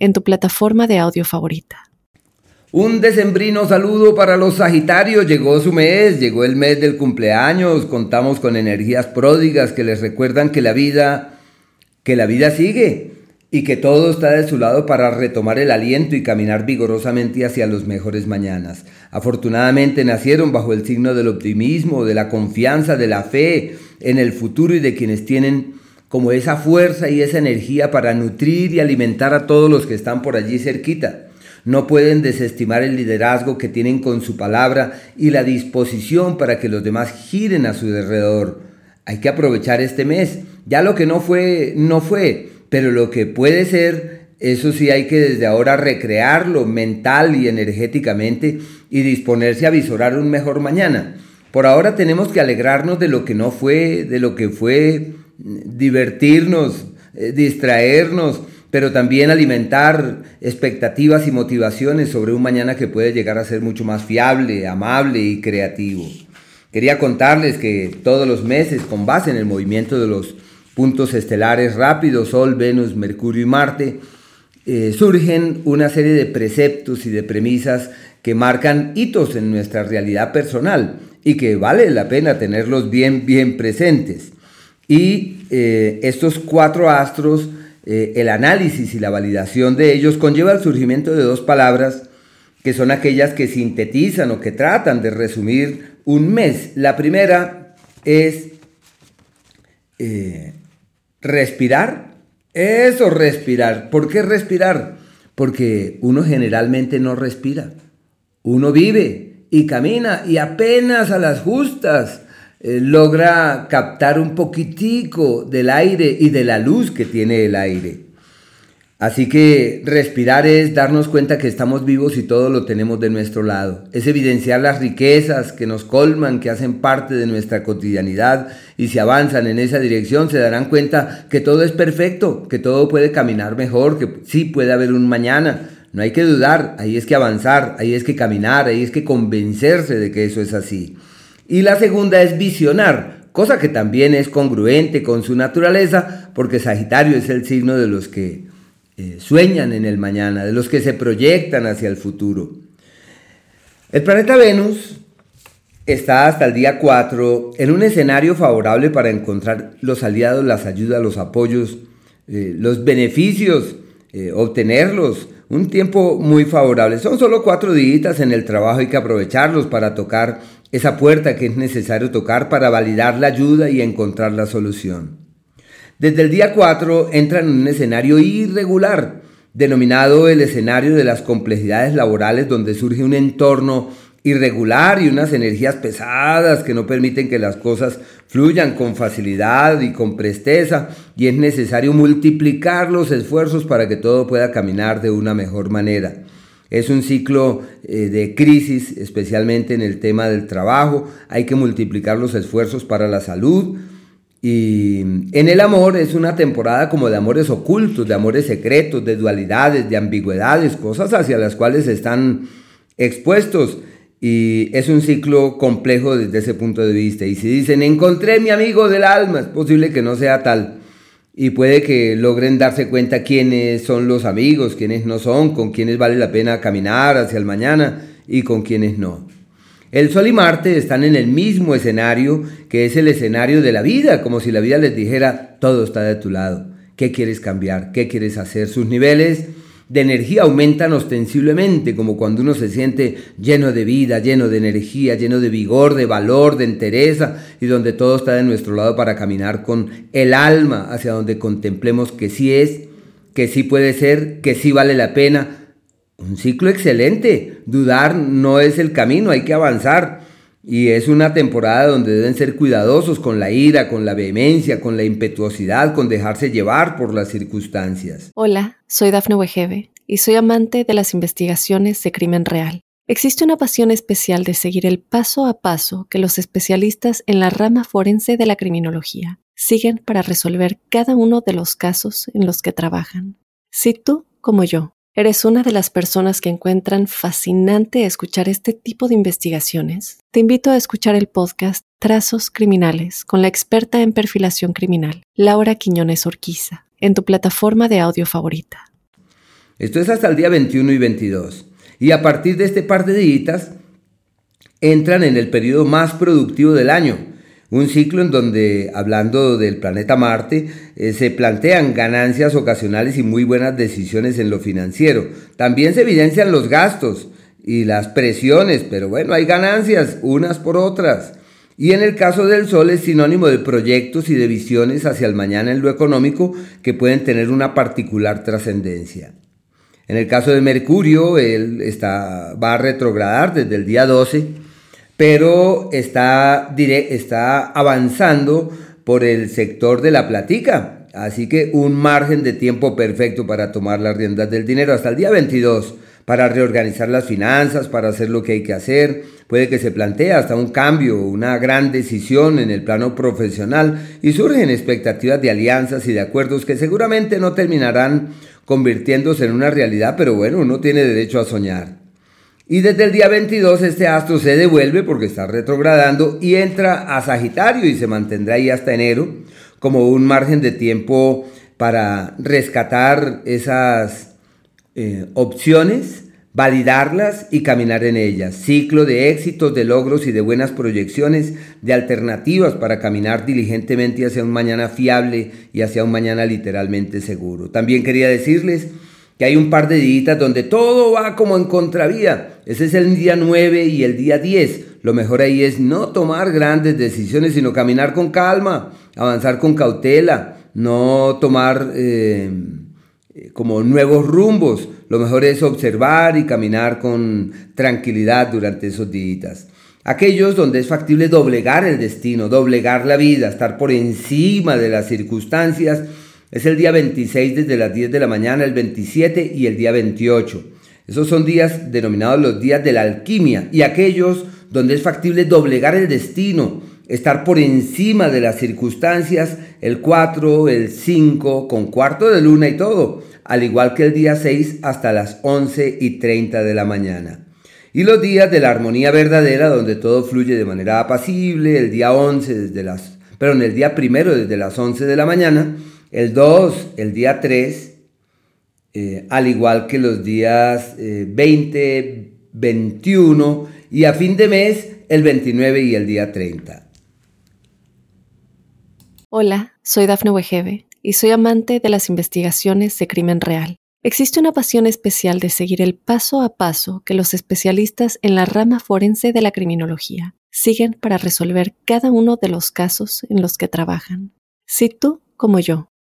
en tu plataforma de audio favorita. Un decembrino saludo para los Sagitarios. Llegó su mes, llegó el mes del cumpleaños. Contamos con energías pródigas que les recuerdan que la vida, que la vida sigue y que todo está de su lado para retomar el aliento y caminar vigorosamente hacia los mejores mañanas. Afortunadamente nacieron bajo el signo del optimismo, de la confianza, de la fe en el futuro y de quienes tienen como esa fuerza y esa energía para nutrir y alimentar a todos los que están por allí cerquita. No pueden desestimar el liderazgo que tienen con su palabra y la disposición para que los demás giren a su alrededor. Hay que aprovechar este mes. Ya lo que no fue, no fue, pero lo que puede ser, eso sí hay que desde ahora recrearlo mental y energéticamente y disponerse a visorar un mejor mañana. Por ahora tenemos que alegrarnos de lo que no fue, de lo que fue divertirnos, eh, distraernos, pero también alimentar expectativas y motivaciones sobre un mañana que puede llegar a ser mucho más fiable, amable y creativo. Quería contarles que todos los meses, con base en el movimiento de los puntos estelares rápidos, Sol, Venus, Mercurio y Marte, eh, surgen una serie de preceptos y de premisas que marcan hitos en nuestra realidad personal y que vale la pena tenerlos bien, bien presentes. Y eh, estos cuatro astros, eh, el análisis y la validación de ellos conlleva el surgimiento de dos palabras que son aquellas que sintetizan o que tratan de resumir un mes. La primera es eh, respirar. Eso, respirar. ¿Por qué respirar? Porque uno generalmente no respira. Uno vive y camina y apenas a las justas eh, logra captar un poquitico del aire y de la luz que tiene el aire. Así que respirar es darnos cuenta que estamos vivos y todo lo tenemos de nuestro lado. Es evidenciar las riquezas que nos colman, que hacen parte de nuestra cotidianidad y si avanzan en esa dirección se darán cuenta que todo es perfecto, que todo puede caminar mejor, que sí puede haber un mañana. No hay que dudar, ahí es que avanzar, ahí es que caminar, ahí es que convencerse de que eso es así. Y la segunda es visionar, cosa que también es congruente con su naturaleza, porque Sagitario es el signo de los que eh, sueñan en el mañana, de los que se proyectan hacia el futuro. El planeta Venus está hasta el día 4 en un escenario favorable para encontrar los aliados, las ayudas, los apoyos, eh, los beneficios, eh, obtenerlos. Un tiempo muy favorable. Son solo cuatro días en el trabajo, hay que aprovecharlos para tocar esa puerta que es necesario tocar para validar la ayuda y encontrar la solución. Desde el día 4 entran en un escenario irregular, denominado el escenario de las complejidades laborales, donde surge un entorno irregular y unas energías pesadas que no permiten que las cosas fluyan con facilidad y con presteza y es necesario multiplicar los esfuerzos para que todo pueda caminar de una mejor manera. Es un ciclo eh, de crisis, especialmente en el tema del trabajo. Hay que multiplicar los esfuerzos para la salud. Y en el amor es una temporada como de amores ocultos, de amores secretos, de dualidades, de ambigüedades, cosas hacia las cuales están expuestos. Y es un ciclo complejo desde ese punto de vista. Y si dicen, encontré mi amigo del alma, es posible que no sea tal y puede que logren darse cuenta quiénes son los amigos, quiénes no son, con quiénes vale la pena caminar hacia el mañana y con quiénes no. El Sol y Marte están en el mismo escenario que es el escenario de la vida, como si la vida les dijera, todo está de tu lado, ¿qué quieres cambiar? ¿Qué quieres hacer? Sus niveles de energía aumentan ostensiblemente, como cuando uno se siente lleno de vida, lleno de energía, lleno de vigor, de valor, de entereza, y donde todo está de nuestro lado para caminar con el alma hacia donde contemplemos que sí es, que sí puede ser, que sí vale la pena. Un ciclo excelente. Dudar no es el camino, hay que avanzar. Y es una temporada donde deben ser cuidadosos con la ira, con la vehemencia, con la impetuosidad, con dejarse llevar por las circunstancias. Hola, soy Dafne Wegebe y soy amante de las investigaciones de crimen real. Existe una pasión especial de seguir el paso a paso que los especialistas en la rama forense de la criminología siguen para resolver cada uno de los casos en los que trabajan. Si tú, como yo, eres una de las personas que encuentran fascinante escuchar este tipo de investigaciones, te invito a escuchar el podcast Trazos Criminales con la experta en perfilación criminal, Laura Quiñones Orquiza, en tu plataforma de audio favorita. Esto es hasta el día 21 y 22. Y a partir de este par de días entran en el periodo más productivo del año, un ciclo en donde, hablando del planeta Marte, eh, se plantean ganancias ocasionales y muy buenas decisiones en lo financiero. También se evidencian los gastos y las presiones, pero bueno, hay ganancias unas por otras. Y en el caso del Sol es sinónimo de proyectos y de visiones hacia el mañana en lo económico que pueden tener una particular trascendencia. En el caso de Mercurio, él está, va a retrogradar desde el día 12, pero está, está avanzando por el sector de la platica. Así que un margen de tiempo perfecto para tomar las riendas del dinero hasta el día 22, para reorganizar las finanzas, para hacer lo que hay que hacer. Puede que se plantee hasta un cambio, una gran decisión en el plano profesional y surgen expectativas de alianzas y de acuerdos que seguramente no terminarán convirtiéndose en una realidad, pero bueno, uno tiene derecho a soñar. Y desde el día 22 este astro se devuelve porque está retrogradando y entra a Sagitario y se mantendrá ahí hasta enero como un margen de tiempo para rescatar esas eh, opciones validarlas y caminar en ellas. Ciclo de éxitos, de logros y de buenas proyecciones, de alternativas para caminar diligentemente hacia un mañana fiable y hacia un mañana literalmente seguro. También quería decirles que hay un par de días donde todo va como en contravía. Ese es el día 9 y el día 10. Lo mejor ahí es no tomar grandes decisiones, sino caminar con calma, avanzar con cautela, no tomar... Eh, como nuevos rumbos. Lo mejor es observar y caminar con tranquilidad durante esos días. Aquellos donde es factible doblegar el destino, doblegar la vida, estar por encima de las circunstancias, es el día 26 desde las 10 de la mañana, el 27 y el día 28. Esos son días denominados los días de la alquimia y aquellos donde es factible doblegar el destino, estar por encima de las circunstancias, el 4, el 5, con cuarto de luna y todo, al igual que el día 6 hasta las 11 y 30 de la mañana. Y los días de la armonía verdadera, donde todo fluye de manera apacible, el día 11 desde las, en el día primero desde las 11 de la mañana, el 2, el día 3, eh, al igual que los días 20, eh, 21 y a fin de mes el 29 y el día 30. Hola, soy Dafne Wegebe y soy amante de las investigaciones de crimen real. Existe una pasión especial de seguir el paso a paso que los especialistas en la rama forense de la criminología siguen para resolver cada uno de los casos en los que trabajan. Si tú, como yo,